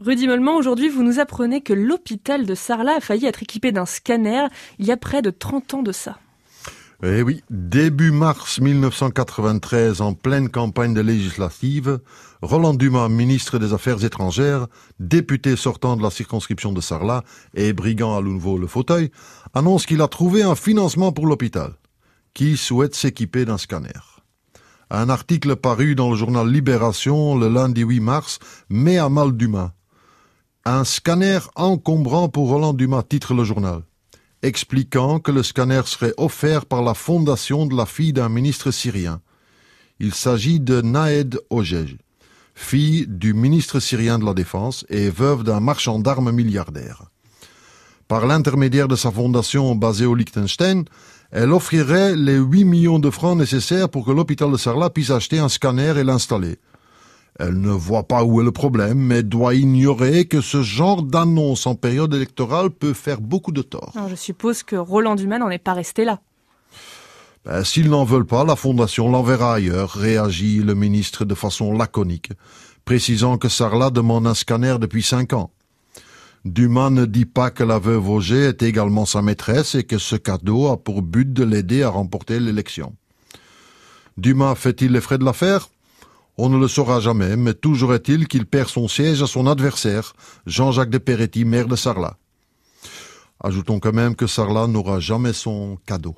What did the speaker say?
Rudy Mollement, aujourd'hui, vous nous apprenez que l'hôpital de Sarlat a failli être équipé d'un scanner il y a près de 30 ans de ça. Eh oui, début mars 1993, en pleine campagne de législative, Roland Dumas, ministre des Affaires étrangères, député sortant de la circonscription de Sarlat et brigand à nouveau le fauteuil, annonce qu'il a trouvé un financement pour l'hôpital, qui souhaite s'équiper d'un scanner? Un article paru dans le journal Libération le lundi 8 mars met à mal Dumas un scanner encombrant pour Roland Dumas, titre le journal, expliquant que le scanner serait offert par la fondation de la fille d'un ministre syrien. Il s'agit de Naed Ojej, fille du ministre syrien de la Défense et veuve d'un marchand d'armes milliardaire. Par l'intermédiaire de sa fondation basée au Liechtenstein, elle offrirait les 8 millions de francs nécessaires pour que l'hôpital de Sarlat puisse acheter un scanner et l'installer. Elle ne voit pas où est le problème, mais doit ignorer que ce genre d'annonce en période électorale peut faire beaucoup de tort. je suppose que Roland Dumas n'en est pas resté là. Ben, S'ils n'en veulent pas, la Fondation l'enverra ailleurs, réagit le ministre de façon laconique, précisant que Sarlat demande un scanner depuis cinq ans. Dumas ne dit pas que la veuve Auger est également sa maîtresse et que ce cadeau a pour but de l'aider à remporter l'élection. Dumas fait-il les frais de l'affaire? On ne le saura jamais, mais toujours est-il qu'il perd son siège à son adversaire, Jean-Jacques de Peretti, maire de Sarlat. Ajoutons quand même que Sarlat n'aura jamais son cadeau.